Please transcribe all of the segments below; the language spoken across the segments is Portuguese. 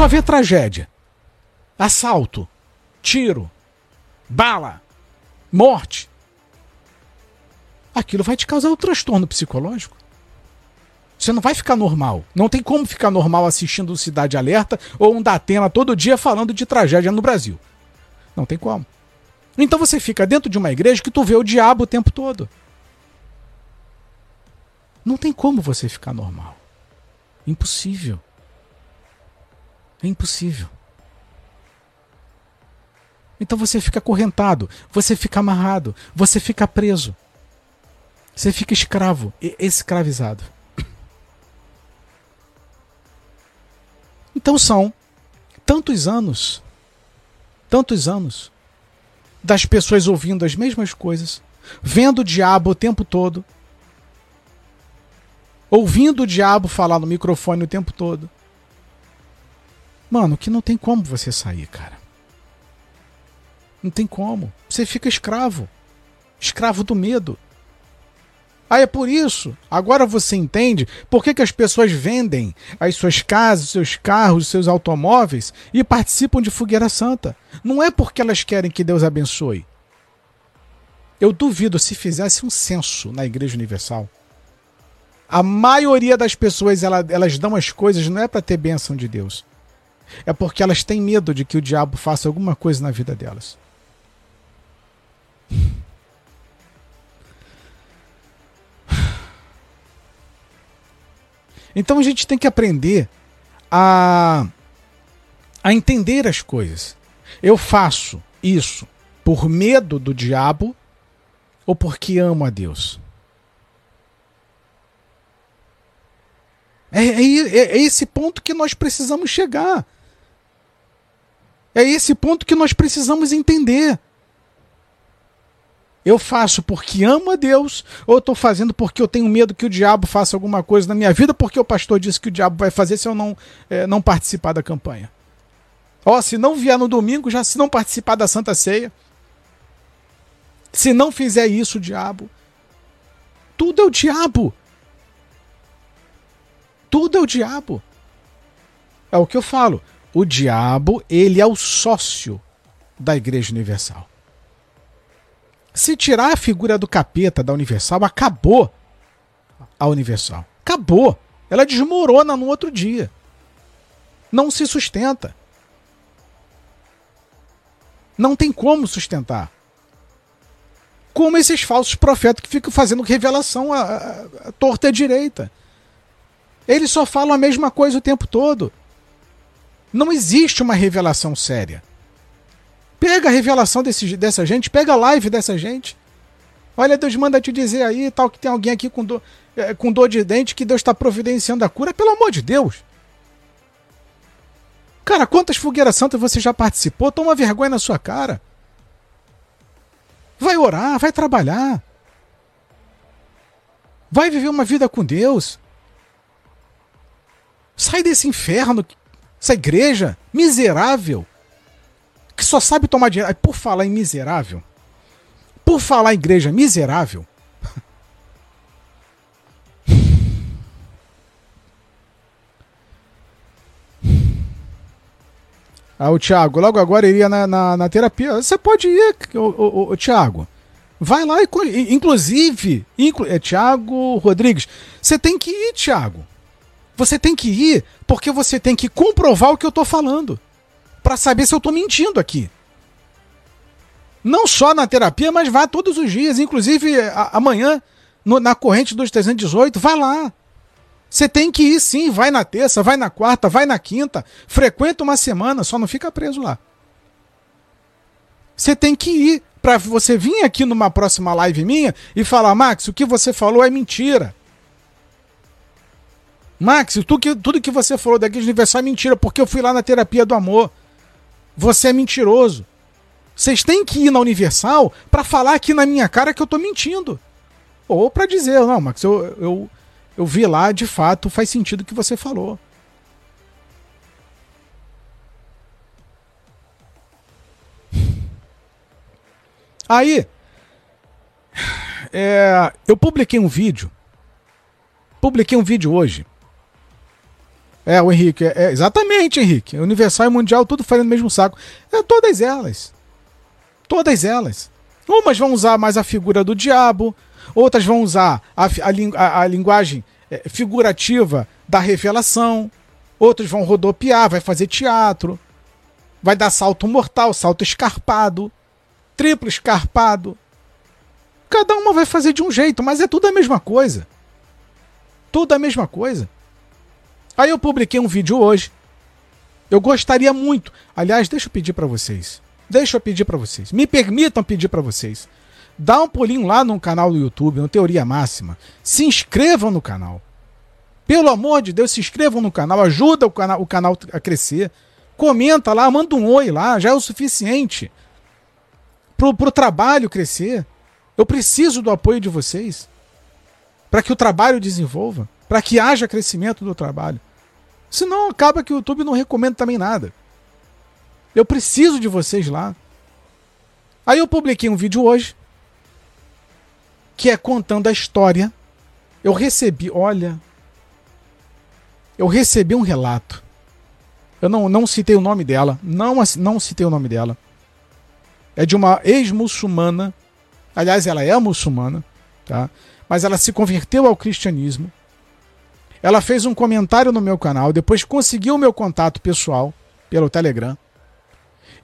só vê tragédia, assalto, tiro, bala, morte, aquilo vai te causar um transtorno psicológico. Você não vai ficar normal. Não tem como ficar normal assistindo Cidade Alerta ou um Datena todo dia falando de tragédia no Brasil. Não tem como. Então você fica dentro de uma igreja que tu vê o diabo o tempo todo. Não tem como você ficar normal. Impossível. É impossível. Então você fica acorrentado, você fica amarrado, você fica preso. Você fica escravo, escravizado. Então são tantos anos, tantos anos, das pessoas ouvindo as mesmas coisas, vendo o diabo o tempo todo, ouvindo o diabo falar no microfone o tempo todo. Mano, que não tem como você sair, cara. Não tem como. Você fica escravo. Escravo do medo. Ah, é por isso. Agora você entende por que, que as pessoas vendem as suas casas, seus carros, seus automóveis e participam de fogueira santa. Não é porque elas querem que Deus abençoe. Eu duvido se fizesse um censo na Igreja Universal. A maioria das pessoas elas, elas dão as coisas não é para ter bênção de Deus. É porque elas têm medo de que o diabo faça alguma coisa na vida delas. Então a gente tem que aprender a, a entender as coisas. Eu faço isso por medo do diabo ou porque amo a Deus? É, é, é, é, esse ponto que nós precisamos chegar. É esse ponto que nós precisamos entender. Eu faço porque amo a Deus ou estou fazendo porque eu tenho medo que o diabo faça alguma coisa na minha vida porque o pastor disse que o diabo vai fazer se eu não, é, não participar da campanha? Ó, se não vier no domingo, já se não participar da Santa Ceia, se não fizer isso, o diabo. Tudo é o diabo. Tudo é o diabo. É o que eu falo. O diabo, ele é o sócio da Igreja Universal. Se tirar a figura do capeta da Universal, acabou a Universal. Acabou. Ela desmorona no outro dia. Não se sustenta. Não tem como sustentar. Como esses falsos profetas que ficam fazendo revelação à, à, à torta à direita. Eles só falam a mesma coisa o tempo todo. Não existe uma revelação séria. Pega a revelação desse, dessa gente, pega a live dessa gente. Olha, Deus manda te dizer aí, tal, que tem alguém aqui com é, com dor de dente, que Deus está providenciando a cura. Pelo amor de Deus. Cara, quantas fogueiras santas você já participou? Toma vergonha na sua cara. Vai orar, vai trabalhar. Vai viver uma vida com Deus. Sai desse inferno, essa igreja miserável que só sabe tomar dinheiro. Por falar em miserável, por falar em igreja miserável, Ah, o Thiago, logo agora iria na, na, na terapia. Você pode ir, o, o, Thiago. Vai lá e. Inclusive, inclu, é Thiago Rodrigues. Você tem que ir, Thiago. Você tem que ir porque você tem que comprovar o que eu tô falando para saber se eu estou mentindo aqui. Não só na terapia, mas vá todos os dias, inclusive a, amanhã, no, na corrente dos 318, vá lá. Você tem que ir sim, vai na terça, vai na quarta, vai na quinta, frequenta uma semana, só não fica preso lá. Você tem que ir para você vir aqui numa próxima live minha e falar, Max, o que você falou é mentira. Max, tudo que, tudo que você falou da Igreja Universal é mentira, porque eu fui lá na terapia do amor. Você é mentiroso. Vocês têm que ir na Universal para falar aqui na minha cara que eu tô mentindo. Ou para dizer, não, Max, eu, eu, eu vi lá, de fato, faz sentido o que você falou. Aí, é, eu publiquei um vídeo. Publiquei um vídeo hoje. É, o Henrique. É, é, exatamente, Henrique. Universal e Mundial, tudo fazendo o mesmo saco. É, todas elas. Todas elas. Umas vão usar mais a figura do diabo, outras vão usar a, a, a linguagem é, figurativa da revelação, outros vão rodopiar, vai fazer teatro, vai dar salto mortal, salto escarpado, triplo escarpado. Cada uma vai fazer de um jeito, mas é tudo a mesma coisa. Tudo a mesma coisa. Aí eu publiquei um vídeo hoje. Eu gostaria muito. Aliás, deixa eu pedir para vocês. Deixa eu pedir para vocês. Me permitam pedir para vocês. Dá um pulinho lá no canal do YouTube, no Teoria Máxima. Se inscrevam no canal. Pelo amor de Deus, se inscrevam no canal. Ajuda o canal, o canal a crescer. Comenta lá, manda um oi lá. Já é o suficiente. Pro, pro trabalho crescer. Eu preciso do apoio de vocês. Para que o trabalho desenvolva. Para que haja crescimento do trabalho. Senão acaba que o YouTube não recomenda também nada. Eu preciso de vocês lá. Aí eu publiquei um vídeo hoje que é contando a história. Eu recebi, olha, eu recebi um relato. Eu não, não citei o nome dela, não, não citei o nome dela. É de uma ex-muçulmana. Aliás, ela é muçulmana, tá? Mas ela se converteu ao cristianismo. Ela fez um comentário no meu canal, depois conseguiu o meu contato pessoal pelo Telegram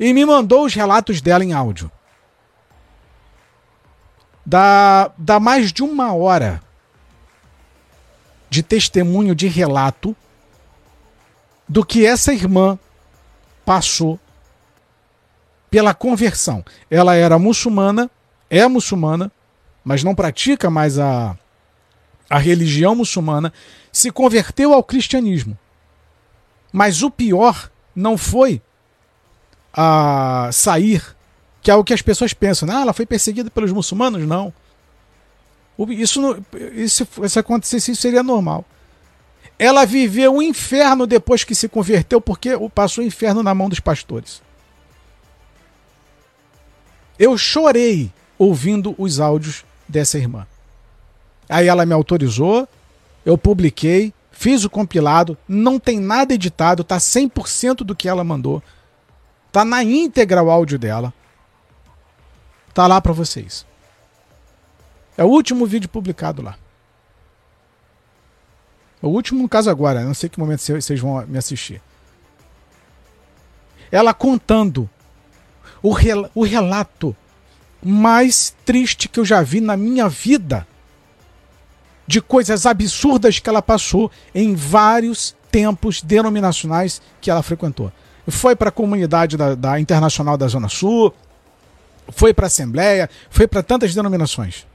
e me mandou os relatos dela em áudio. Dá, dá mais de uma hora de testemunho, de relato do que essa irmã passou pela conversão. Ela era muçulmana, é muçulmana, mas não pratica mais a, a religião muçulmana, se converteu ao cristianismo. Mas o pior não foi a sair, que é o que as pessoas pensam. Ah, ela foi perseguida pelos muçulmanos? Não. Isso, isso, se acontecesse, isso seria normal. Ela viveu o um inferno depois que se converteu, porque passou o inferno na mão dos pastores. Eu chorei ouvindo os áudios dessa irmã. Aí ela me autorizou, eu publiquei, fiz o compilado, não tem nada editado, tá 100% do que ela mandou. Tá na íntegra o áudio dela. Tá lá para vocês. É o último vídeo publicado lá. O último, no caso agora, não sei que momento vocês vão me assistir. Ela contando o, rel o relato mais triste que eu já vi na minha vida de coisas absurdas que ela passou em vários tempos denominacionais que ela frequentou foi para a comunidade da, da, Internacional da Zona Sul, foi para a Assembleia, foi para tantas denominações.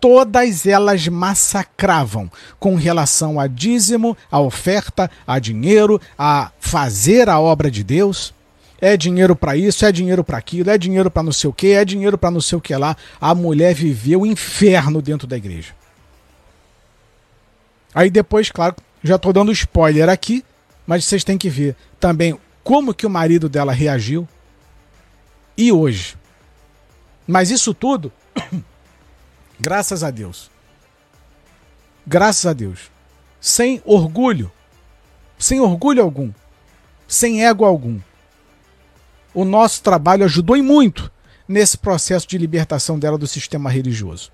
Todas elas massacravam com relação a dízimo, a oferta, a dinheiro, a fazer a obra de Deus. É dinheiro para isso, é dinheiro para aquilo, é dinheiro para não sei o que, é dinheiro para não sei o que lá. A mulher viveu o inferno dentro da igreja. Aí depois, claro, já estou dando spoiler aqui, mas vocês têm que ver também como que o marido dela reagiu e hoje. Mas isso tudo, graças a Deus. Graças a Deus. Sem orgulho. Sem orgulho algum. Sem ego algum. O nosso trabalho ajudou e muito nesse processo de libertação dela do sistema religioso.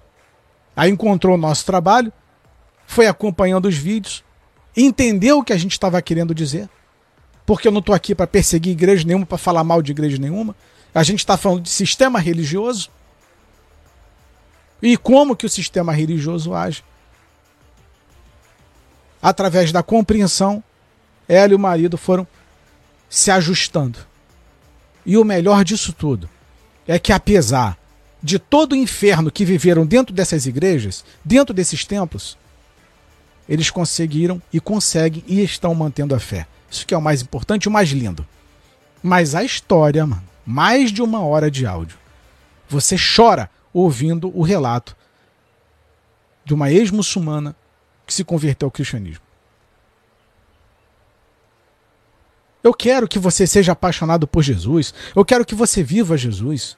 Aí encontrou o nosso trabalho, foi acompanhando os vídeos, entendeu o que a gente estava querendo dizer, porque eu não estou aqui para perseguir igreja nenhuma, para falar mal de igreja nenhuma. A gente está falando de sistema religioso e como que o sistema religioso age. Através da compreensão, ela e o marido foram se ajustando. E o melhor disso tudo é que, apesar de todo o inferno que viveram dentro dessas igrejas, dentro desses templos, eles conseguiram e conseguem e estão mantendo a fé. Isso que é o mais importante e o mais lindo. Mas a história, mano, mais de uma hora de áudio. Você chora ouvindo o relato de uma ex-muçulmana que se converteu ao cristianismo. Eu quero que você seja apaixonado por Jesus. Eu quero que você viva Jesus.